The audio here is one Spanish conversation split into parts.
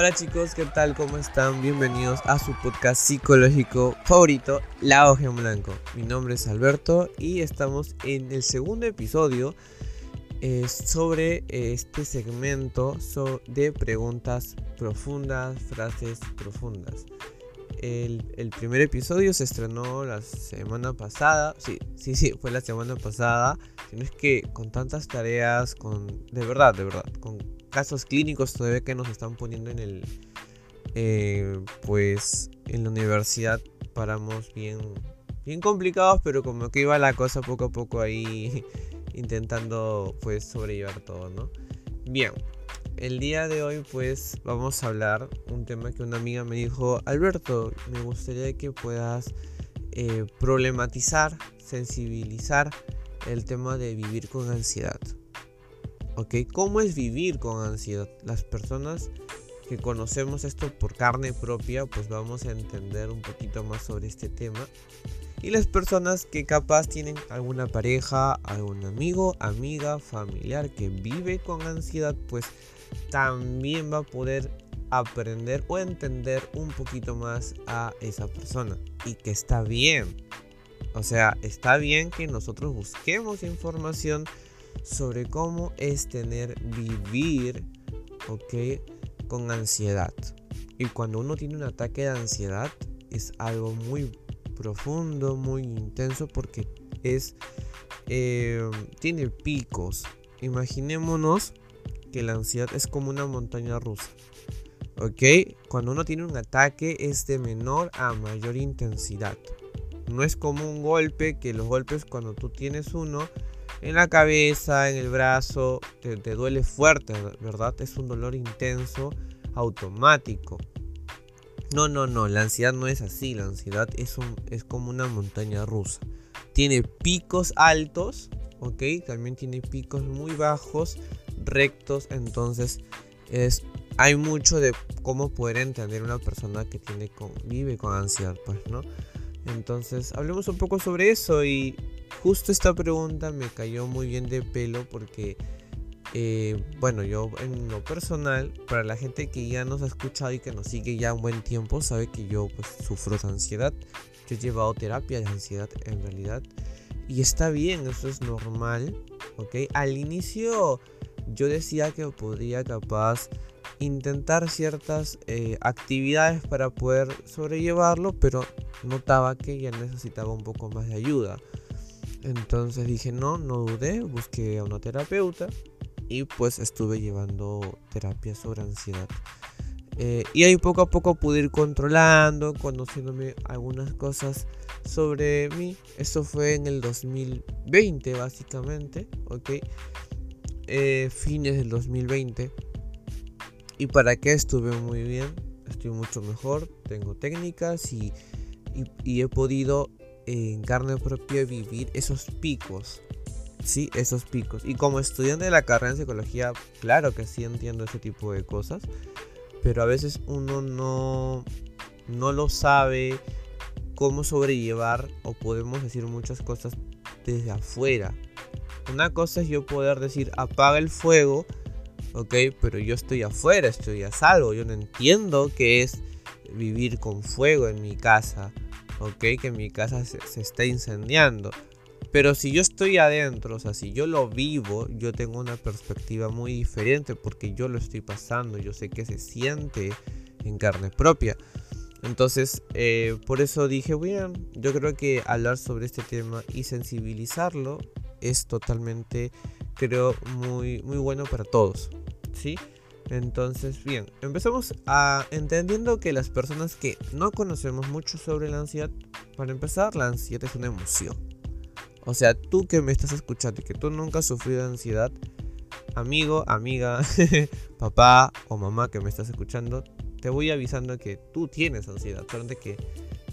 Hola chicos, ¿qué tal? ¿Cómo están? Bienvenidos a su podcast psicológico favorito, La Hoja en Blanco. Mi nombre es Alberto y estamos en el segundo episodio eh, sobre este segmento de preguntas profundas, frases profundas. El, el, primer episodio se estrenó la semana pasada. Sí, sí, sí, fue la semana pasada. Si no es que con tantas tareas, con. De verdad, de verdad. Con casos clínicos todavía que nos están poniendo en el. Eh, pues en la universidad paramos bien. Bien complicados, pero como que iba la cosa poco a poco ahí. intentando pues sobrellevar todo, ¿no? Bien, el día de hoy pues vamos a hablar un tema que una amiga me dijo, Alberto, me gustaría que puedas eh, problematizar, sensibilizar el tema de vivir con ansiedad. ¿Ok? ¿Cómo es vivir con ansiedad? Las personas que conocemos esto por carne propia pues vamos a entender un poquito más sobre este tema. Y las personas que capaz tienen alguna pareja, algún amigo, amiga, familiar que vive con ansiedad pues también va a poder aprender o entender un poquito más a esa persona y que está bien. O sea, está bien que nosotros busquemos información sobre cómo es tener vivir, ¿ok? Con ansiedad. Y cuando uno tiene un ataque de ansiedad es algo muy profundo, muy intenso porque es eh, tiene picos. Imaginémonos que la ansiedad es como una montaña rusa. ¿Ok? Cuando uno tiene un ataque es de menor a mayor intensidad. No es como un golpe, que los golpes cuando tú tienes uno en la cabeza, en el brazo, te, duele fuerte, ¿verdad? Es un dolor intenso, automático. No, no, no, la ansiedad no es así, la ansiedad es, un, es como una montaña rusa. Tiene picos altos, ¿ok? También tiene picos muy bajos rectos, entonces es hay mucho de cómo poder entender una persona que tiene vive con ansiedad, pues, ¿no? Entonces, hablemos un poco sobre eso y justo esta pregunta me cayó muy bien de pelo porque, eh, bueno, yo en lo personal, para la gente que ya nos ha escuchado y que nos sigue ya un buen tiempo, sabe que yo pues sufro de ansiedad. Yo he llevado terapia de ansiedad en realidad y está bien, eso es normal, ¿ok? Al inicio yo decía que podría capaz intentar ciertas eh, actividades para poder sobrellevarlo, pero notaba que ya necesitaba un poco más de ayuda. Entonces dije, no, no dudé, busqué a una terapeuta y pues estuve llevando terapia sobre ansiedad. Eh, y ahí poco a poco pude ir controlando, conociéndome algunas cosas sobre mí. Eso fue en el 2020 básicamente, ¿ok? Eh, fines del 2020. ¿Y para qué estuve muy bien? Estoy mucho mejor, tengo técnicas y, he podido en carne propia vivir esos picos. Sí, esos picos. Y como estudiante de la carrera en psicología, claro que sí entiendo ese tipo de cosas. Pero a veces uno no, no lo sabe cómo sobrellevar o podemos decir muchas cosas desde afuera. Una cosa es yo poder decir apaga el fuego, ok, pero yo estoy afuera, estoy a salvo, yo no entiendo qué es vivir con fuego en mi casa, ok, que mi casa se, se está incendiando. Pero si yo estoy adentro, o sea, si yo lo vivo, yo tengo una perspectiva muy diferente porque yo lo estoy pasando, yo sé que se siente en carne propia. Entonces, eh, por eso dije, bien, yo creo que hablar sobre este tema y sensibilizarlo es totalmente, creo, muy, muy bueno para todos. ¿Sí? Entonces, bien, empezamos a entendiendo que las personas que no conocemos mucho sobre la ansiedad, para empezar, la ansiedad es una emoción. O sea, tú que me estás escuchando y que tú nunca has sufrido ansiedad, amigo, amiga, papá o mamá que me estás escuchando, te voy avisando que tú tienes ansiedad, solamente que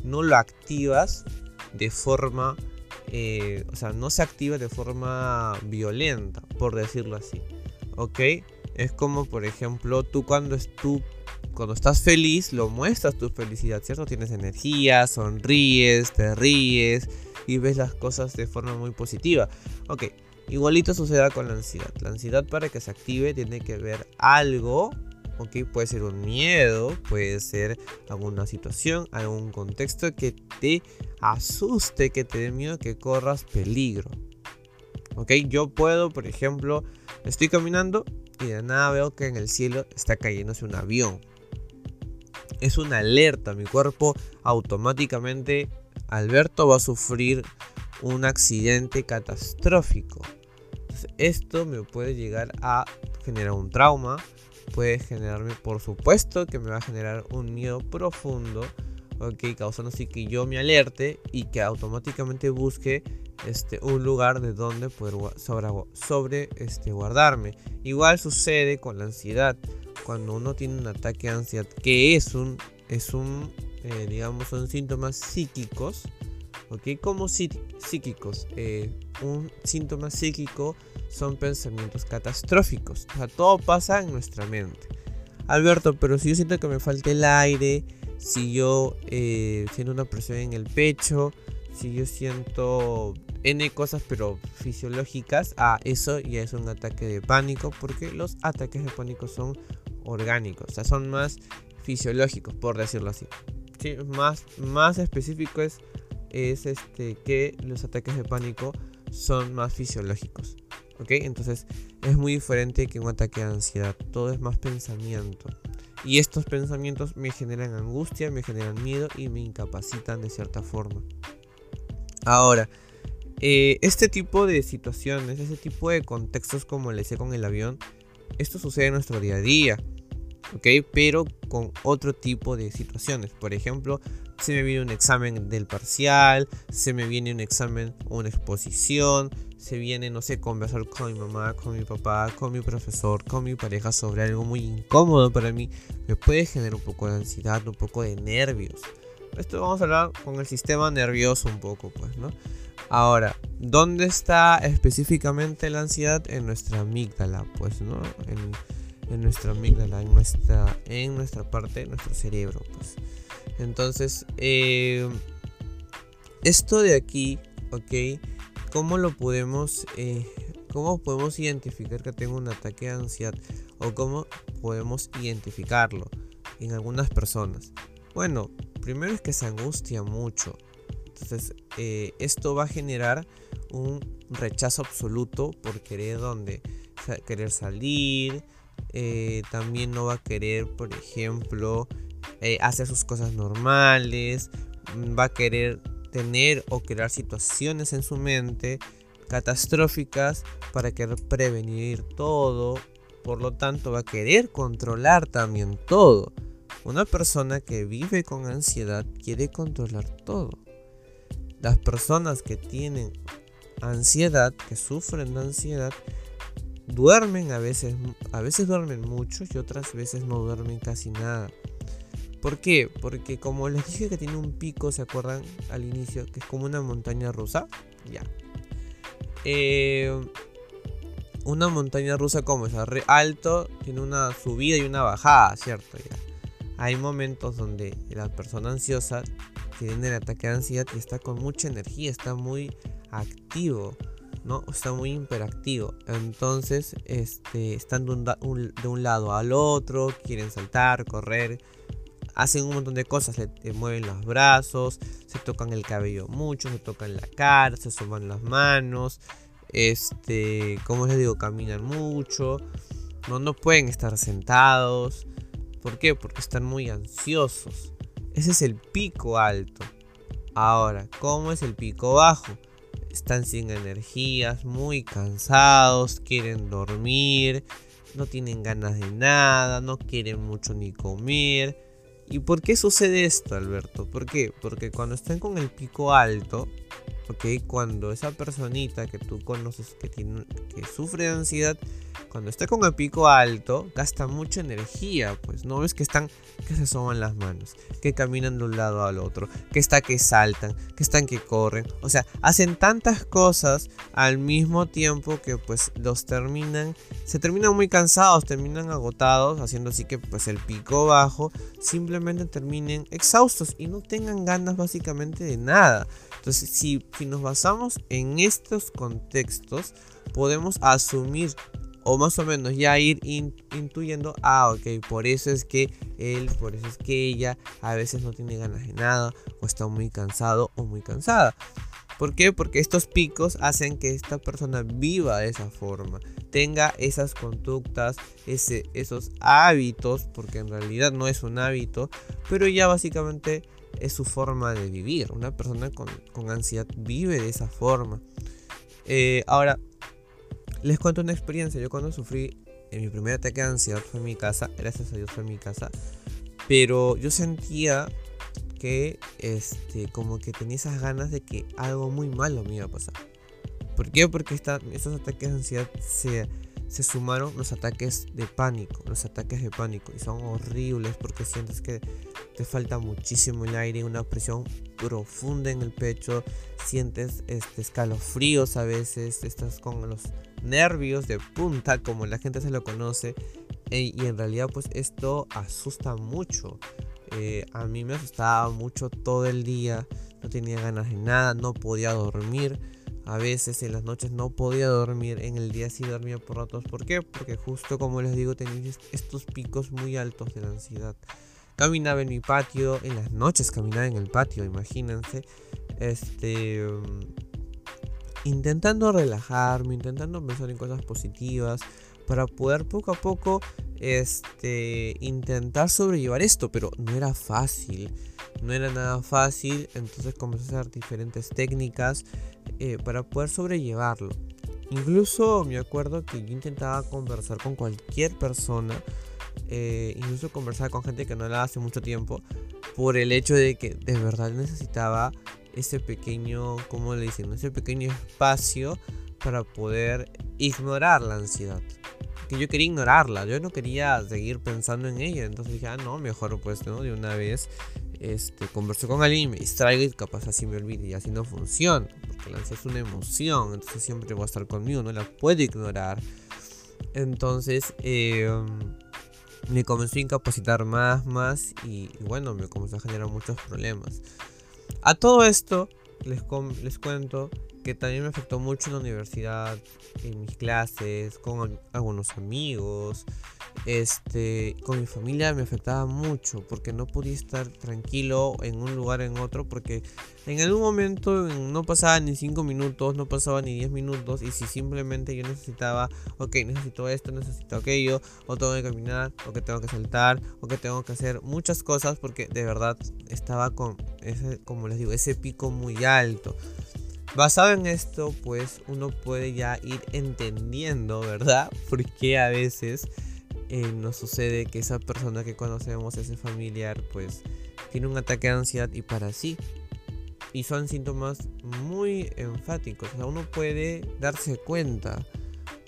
no lo activas de forma, eh, o sea, no se activa de forma violenta, por decirlo así, ¿ok? Es como, por ejemplo, tú cuando, cuando estás feliz, lo muestras tu felicidad, ¿cierto? Tienes energía, sonríes, te ríes y ves las cosas de forma muy positiva. Ok, igualito suceda con la ansiedad. La ansiedad para que se active tiene que ver algo ¿ok? Puede ser un miedo, puede ser alguna situación, algún contexto que te asuste, que te dé miedo, que corras peligro. ¿Ok? Yo puedo, por ejemplo, estoy caminando y de nada veo que en el cielo está cayéndose un avión. Es una alerta, mi cuerpo automáticamente, Alberto va a sufrir un accidente catastrófico. esto me puede llegar a generar un trauma, puede generarme, por supuesto, que me va a generar un miedo profundo, ok, causando así que yo me alerte y que automáticamente busque este, un lugar de donde poder sobre, sobre este, guardarme. Igual sucede con la ansiedad. Cuando uno tiene un ataque de ansiedad, que es un, es un eh, digamos, son síntomas psíquicos, ¿ok? Como psíquicos. Eh, un síntoma psíquico son pensamientos catastróficos. O sea, todo pasa en nuestra mente. Alberto, pero si yo siento que me falta el aire, si yo eh, siento una presión en el pecho, si yo siento N cosas pero fisiológicas, ah, eso ya es un ataque de pánico porque los ataques de pánico son orgánicos, o sea, son más fisiológicos, por decirlo así. Sí, más, más específico es, es este, que los ataques de pánico son más fisiológicos. ¿Ok? Entonces es muy diferente que un ataque de ansiedad. Todo es más pensamiento. Y estos pensamientos me generan angustia, me generan miedo y me incapacitan de cierta forma. Ahora, eh, este tipo de situaciones, este tipo de contextos como le decía con el avión, esto sucede en nuestro día a día. ¿ok? Pero con otro tipo de situaciones. Por ejemplo, se me viene un examen del parcial, se me viene un examen, una exposición, se viene, no sé, conversar con mi mamá, con mi papá, con mi profesor, con mi pareja sobre algo muy incómodo para mí, me puede generar un poco de ansiedad, un poco de nervios. Esto vamos a hablar con el sistema nervioso un poco, pues, ¿no? Ahora, ¿dónde está específicamente la ansiedad? En nuestra amígdala, pues, ¿no? En, en nuestra amígdala, en nuestra, en nuestra parte, de nuestro cerebro. Pues. Entonces, eh, esto de aquí, ¿ok? ¿Cómo lo podemos, eh, cómo podemos identificar que tengo un ataque de ansiedad? ¿O cómo podemos identificarlo en algunas personas? Bueno, primero es que se angustia mucho. Entonces, eh, esto va a generar un rechazo absoluto por querer donde querer salir, eh, también no va a querer, por ejemplo, eh, hacer sus cosas normales, mm, va a querer tener o crear situaciones en su mente catastróficas para querer prevenir todo, por lo tanto va a querer controlar también todo. Una persona que vive con ansiedad quiere controlar todo. Las personas que tienen ansiedad, que sufren de ansiedad, duermen a veces, a veces duermen mucho y otras veces no duermen casi nada. ¿Por qué? Porque como les dije que tiene un pico, ¿se acuerdan al inicio? Que es como una montaña rusa. Ya. Eh, una montaña rusa como es alto, tiene una subida y una bajada, ¿cierto? Ya. Hay momentos donde la persona ansiosa tiene el ataque de ansiedad y está con mucha energía, está muy activo. ¿no? Está muy imperactivo. Entonces, este, están de un, lado al otro, quieren saltar, correr, hacen un montón de cosas, se, mueven los brazos, se tocan el cabello mucho, se tocan la cara, se suman las manos, este, como les digo, caminan mucho, no, no pueden estar sentados. ¿Por qué? Porque están muy ansiosos. Ese es el pico alto. Ahora, ¿cómo es el pico bajo? están sin energías, muy cansados, quieren dormir, no tienen ganas de nada, no quieren mucho ni comer. ¿Y por qué sucede esto, Alberto? ¿Por qué? Porque cuando están con el pico alto, ¿ok? Cuando esa personita que tú conoces que, tiene, que sufre de ansiedad, cuando está con el pico alto, gasta mucha energía, pues no ves que están que se soban las manos, que caminan de un lado al otro, que está que saltan, que están que corren, o sea, hacen tantas cosas al mismo tiempo que pues los terminan, se terminan muy cansados, terminan agotados, haciendo así que pues el pico bajo simplemente terminen exhaustos y no tengan ganas básicamente de nada. Entonces, si, nos basamos en estos contextos, podemos asumir o más o menos ya ir intuyendo, ah, ok, por eso es que él, por eso es que ella a veces no tiene ganas de nada, o está muy cansado o muy cansada. ¿Por qué? Porque estos picos hacen que esta persona viva de esa forma, tenga esas conductas, ese, esos hábitos, porque en realidad no es un hábito, pero ya básicamente es su forma de vivir. Una persona con, ansiedad vive de esa forma. Eh, ahora, les cuento una experiencia. Yo cuando sufrí en mi primer ataque de ansiedad fue en mi casa, gracias a Dios fue en mi casa, pero yo sentía que este, como que tenía esas ganas de que algo muy malo me iba a pasar. ¿Por qué? Porque esta, estos ataques de ansiedad se, se sumaron los ataques de pánico, los ataques de pánico, y son horribles porque sientes que te falta muchísimo el aire, una presión profunda en el pecho, sientes este, escalofríos a veces, estás con los nervios de punta, como la gente se lo conoce, e, y en realidad pues esto asusta mucho. Eh, a mí me asustaba mucho todo el día, no tenía ganas de nada, no podía dormir. A veces en las noches no podía dormir, en el día sí dormía por ratos. ¿Por qué? Porque justo como les digo tenía estos picos muy altos de la ansiedad. Caminaba en mi patio, en las noches caminaba en el patio, imagínense. Este... Intentando relajarme, intentando pensar en cosas positivas, para poder poco a poco este, intentar sobrellevar esto, pero no era fácil, no era nada fácil, entonces comencé a hacer diferentes técnicas eh, para poder sobrellevarlo. Incluso me acuerdo que yo intentaba conversar con cualquier persona, eh, incluso conversar con gente que no la hace mucho tiempo, por el hecho de que de verdad necesitaba ese pequeño, como le dicen, ese pequeño espacio para poder ignorar la ansiedad que yo quería ignorarla, yo no quería seguir pensando en ella, entonces dije, ah, no, mejor pues, ¿no? De una vez, este, con alguien y me distraigo y capaz así me olvide y así no funciona, porque la ansiedad es una emoción, entonces siempre va a estar conmigo, no la puedo ignorar. Entonces, em, me comenzó a incapacitar más, más y, bueno, me comenzó a generar muchos problemas. A todo esto, les, les cuento que también me afectó mucho en la universidad, en mis clases, con algunos amigos, este, con mi familia me afectaba mucho porque no podía estar tranquilo en un lugar en otro porque en algún momento no pasaba ni 5 minutos, no pasaba ni 10 minutos y si simplemente yo necesitaba, ok, necesito esto, necesito aquello, o tengo que caminar, o que tengo que saltar, o que tengo que hacer muchas cosas porque de verdad estaba con ese, como les digo, ese pico muy alto. Basado en esto, pues uno puede ya ir entendiendo, ¿verdad? Porque a veces eh, nos sucede que esa persona que conocemos, ese familiar, pues tiene un ataque de ansiedad y para sí. Y son síntomas muy enfáticos. O sea, uno puede darse cuenta.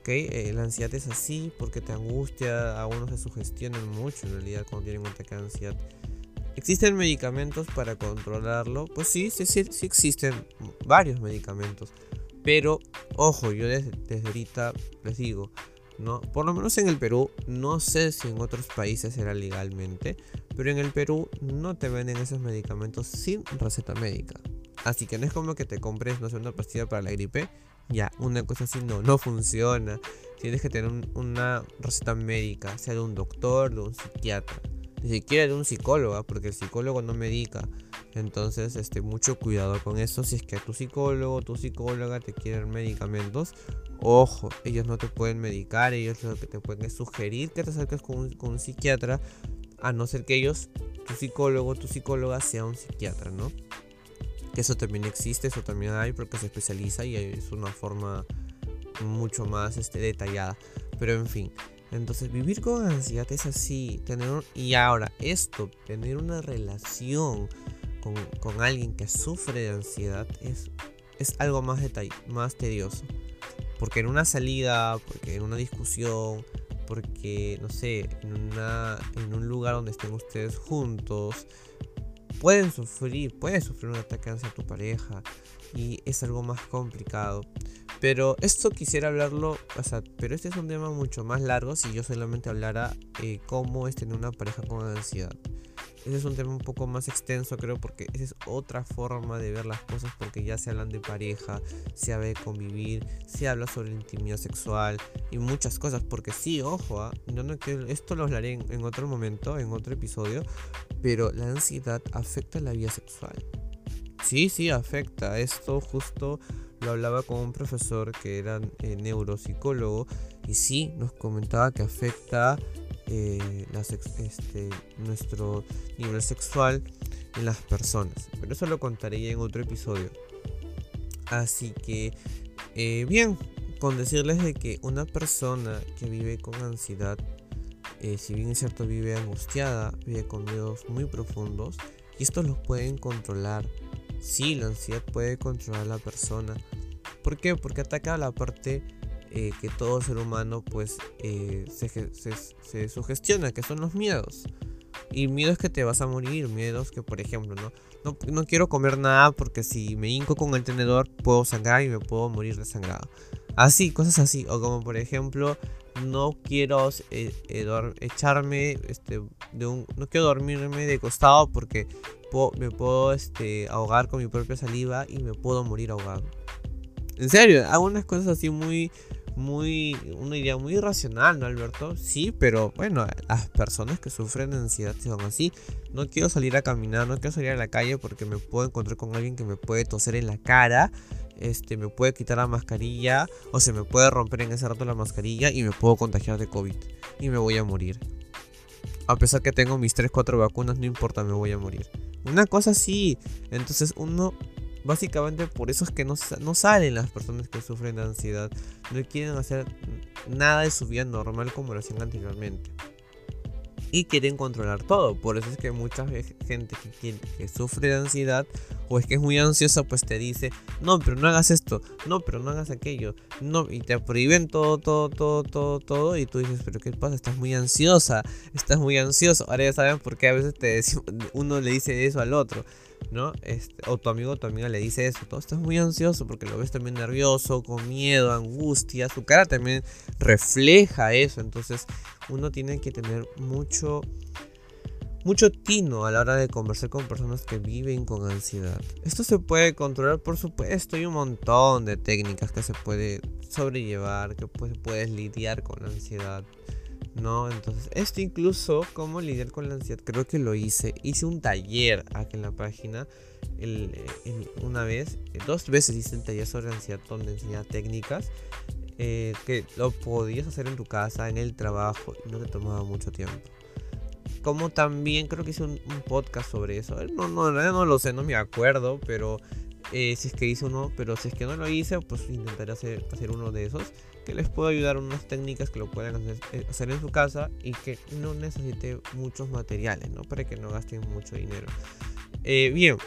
que eh, la ansiedad es así porque te angustia, a uno se sugestionan mucho en realidad cuando tienen un ataque de ansiedad. ¿Existen medicamentos para controlarlo? Pues sí, sí, sí, sí existen varios medicamentos. Pero, ojo, yo desde, ahorita les digo, no, por lo menos en el Perú, no sé si en otros países era legalmente, pero en el Perú no te venden esos medicamentos sin receta médica. Así que no es como que te compres, no sé, una pastilla para la gripe. Ya, una cosa así no, no funciona. Tienes que tener una receta médica, sea de un doctor, de un psiquiatra ni siquiera de un psicólogo, porque el psicólogo no medica. Entonces, este, mucho cuidado con eso. Si es que tu psicólogo tu psicóloga te quieren medicamentos, ojo, ellos no te pueden medicar, ellos lo que te pueden es sugerir que te acerques con un, un psiquiatra, a no ser que ellos, tu psicólogo tu psicóloga sea un psiquiatra, ¿no? Que eso también existe, eso también hay, porque se especializa y es una forma mucho más este, detallada. Pero en fin, entonces vivir con ansiedad es así. Tener, y ahora esto, tener una relación con, alguien que sufre de ansiedad es, es algo más, más tedioso. Porque en una salida, porque en una discusión, porque, no sé, en, una, en un lugar donde estén ustedes juntos, pueden sufrir, puedes sufrir un ataque de ansiedad a tu pareja y es algo más complicado. Pero esto quisiera hablarlo, o sea, pero este es un tema mucho más largo si yo solamente hablara eh, cómo es tener una pareja con ansiedad. Ese es un tema un poco más extenso, creo, porque esa es otra forma de ver las cosas, porque ya se hablan de pareja, se habla de convivir, se habla sobre intimidad sexual y muchas cosas, porque sí, ojo, ¿ah? no esto lo hablaré en, otro momento, en otro episodio, pero la ansiedad afecta la vida sexual. Sí, sí, afecta. Esto justo lo hablaba con un profesor que era eh, neuropsicólogo y sí nos comentaba que afecta eh, este, nuestro nivel sexual en las personas. Pero eso lo contaré en otro episodio. Así que, eh, bien, con decirles de que una persona que vive con ansiedad, eh, si bien es cierto vive angustiada, vive con miedos muy profundos, y estos los pueden controlar. Sí, la ansiedad puede controlar a la persona. ¿Por qué? Porque ataca la parte eh, que todo ser humano pues eh, se, sugestiona, que son los miedos. Y miedos que te vas a morir, miedos que por ejemplo, ¿no? No, no quiero comer nada porque si me hinco con el tenedor puedo sangrar y me puedo morir desangrado. Así, cosas así. O como por ejemplo, no quiero eh, echarme, este, de un, no quiero dormirme de costado porque me puedo este, ahogar con mi propia saliva y me puedo morir ahogado. En serio, hago unas cosas así muy, muy, una idea muy irracional, ¿no, Alberto? Sí, pero bueno, las personas que sufren de ansiedad son así. No quiero salir a caminar, no quiero salir a la calle porque me puedo encontrar con alguien que me puede toser en la cara, este, me puede quitar la mascarilla o se me puede romper en ese rato la mascarilla y me puedo contagiar de COVID y me voy a morir. A pesar que tengo mis 3-4 vacunas, no importa, me voy a morir. Una cosa sí, entonces uno Básicamente por eso es que no, no salen las personas que sufren de ansiedad. No quieren hacer nada de su vida normal como lo hacían anteriormente. Y quieren controlar todo. Por eso es que mucha gente que, que sufre de ansiedad o es que es muy ansiosa, pues te dice, no, pero no hagas esto, no, pero no hagas aquello, no, y te prohíben todo, todo, todo, todo, todo, y tú dices, pero ¿qué pasa? Estás muy ansiosa, estás muy ansioso. Ahora ya saben por qué a veces te uno le dice eso al otro. ¿No? Este, o tu amigo o tu amiga le dice eso, todo estás muy ansioso porque lo ves también nervioso, con miedo, angustia, su cara también refleja eso, entonces uno tiene que tener mucho mucho tino a la hora de conversar con personas que viven con ansiedad. Esto se puede controlar, por supuesto, hay un montón de técnicas que se puede sobrellevar, que pues, puedes lidiar con la ansiedad. ¿No? Entonces, esto incluso, cómo lidiar con la ansiedad, creo que lo hice. Hice un taller aquí en la página una vez, dos veces hice un taller sobre ansiedad donde enseñaba técnicas eh, que lo podías hacer en tu casa, en el trabajo, y no te tomaba mucho tiempo. Como también creo que hice un, podcast sobre eso. No, no, no lo sé, no me acuerdo, pero eh, si es que hice uno, pero si es que no lo hice, pues intentaré hacer, hacer uno de esos que les puedo ayudar unas técnicas que lo hacer, eh, hacer, en su casa y que no necesite muchos materiales, ¿no? Para que no gasten mucho dinero. Eh, bien.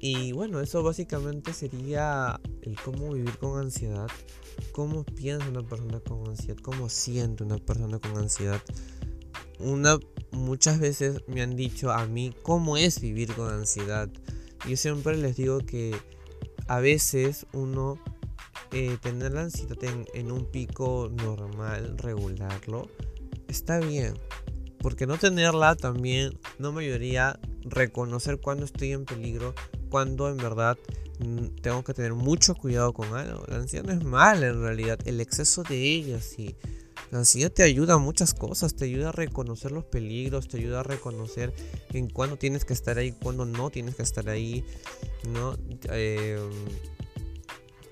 Y bueno, eso básicamente sería el cómo vivir con ansiedad, cómo piensa una persona con ansiedad, cómo siente una persona con ansiedad. Una, muchas veces me han dicho a mí cómo es vivir con ansiedad. Yo siempre les digo que a veces uno eh, tener la ansiedad en, un pico normal, regularlo, está bien. Porque no tenerla también no me ayudaría reconocer cuando estoy en peligro, cuando en verdad mm, tengo que tener mucho cuidado con algo. La ansiedad no es mala en realidad, el exceso de ella sí. La ansiedad te ayuda a muchas cosas, te ayuda a reconocer los peligros, te ayuda a reconocer en cuándo tienes que estar ahí, cuándo no tienes que estar ahí, ¿no? Eh,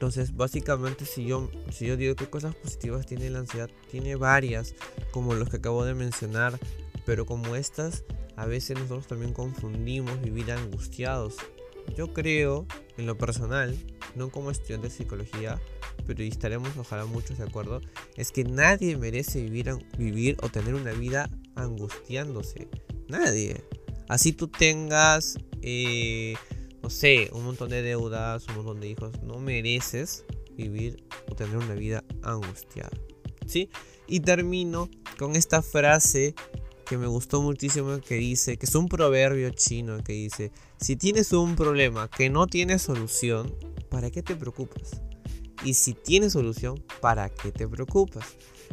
entonces, básicamente, si yo, si yo digo qué cosas positivas tiene la ansiedad, tiene varias, como los que acabo de mencionar, pero como estas, a veces nosotros también confundimos vivir angustiados. Yo creo, en lo personal, no como estudiante de psicología, pero estaremos ojalá muchos de acuerdo, es que nadie merece vivir, vivir o tener una vida angustiándose. Nadie. Así tú tengas... Eh, sé, un montón de deudas, un montón de hijos, no mereces vivir o tener una vida angustiada. ¿Sí? Y termino con esta frase que me gustó muchísimo que dice, que es un proverbio chino que dice, si tienes un problema que no tiene solución, ¿para qué te preocupas? Y si tienes solución, ¿para qué te preocupas?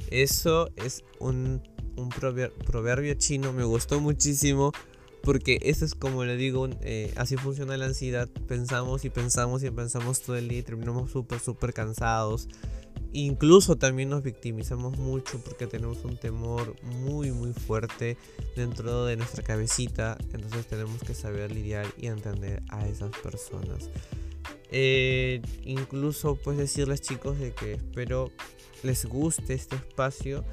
Eso es un, un proverbio chino, me gustó muchísimo porque eso es como le digo, eh, así funciona la ansiedad. Pensamos y pensamos y pensamos todo el día y terminamos súper, súper cansados. Incluso también nos victimizamos mucho porque tenemos un temor muy muy fuerte dentro de nuestra cabecita. Entonces tenemos que saber lidiar y entender a esas personas. Eh, incluso pues decirles chicos de que espero les guste este espacio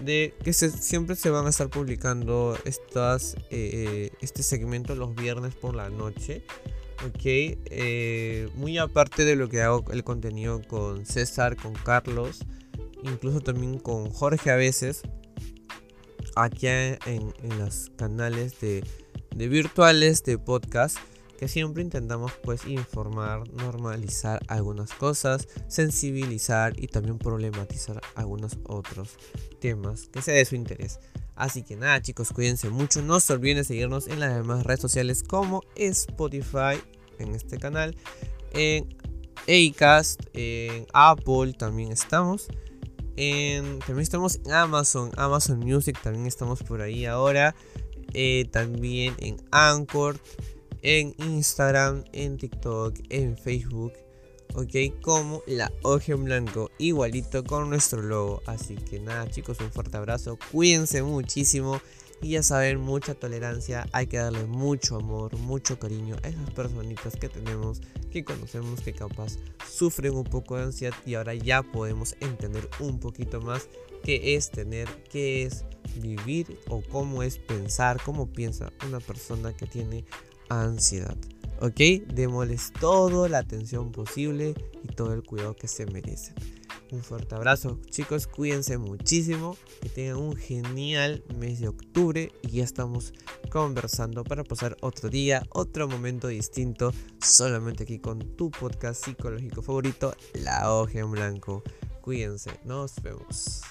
de que siempre se van a estar publicando estas, eh, este segmento los viernes por la noche. Ok, eh, muy aparte de lo que hago el contenido con César, con Carlos, incluso también con Jorge a veces, aquí en, en los canales de, de virtuales de podcast que siempre intentamos pues informar, normalizar algunas cosas, sensibilizar y también problematizar algunos otros temas que sea de su interés. Así que nada chicos, cuídense mucho, no se olviden de seguirnos en las demás redes sociales como Spotify en este canal, en Acast, en Apple también estamos. En, también estamos en Amazon, Amazon Music también estamos por ahí ahora. Eh, también en Anchor en Instagram, en TikTok, en Facebook, ok, como la hoja en blanco, igualito con nuestro logo. Así que nada, chicos, un fuerte abrazo, cuídense muchísimo. Y ya saben, mucha tolerancia, hay que darle mucho amor, mucho cariño a esas personitas que tenemos, que conocemos, que capaz sufren un poco de ansiedad y ahora ya podemos entender un poquito más qué es tener, qué es vivir o cómo es pensar, cómo piensa una persona que tiene ansiedad. ¿Ok? Démosles toda la atención posible y todo el cuidado que se merecen. Un fuerte abrazo, chicos. Cuídense muchísimo. Que tengan un genial mes de octubre. Y ya estamos conversando para pasar otro día, otro momento distinto. Solamente aquí con tu podcast psicológico favorito, La Hoja en Blanco. Cuídense. Nos vemos.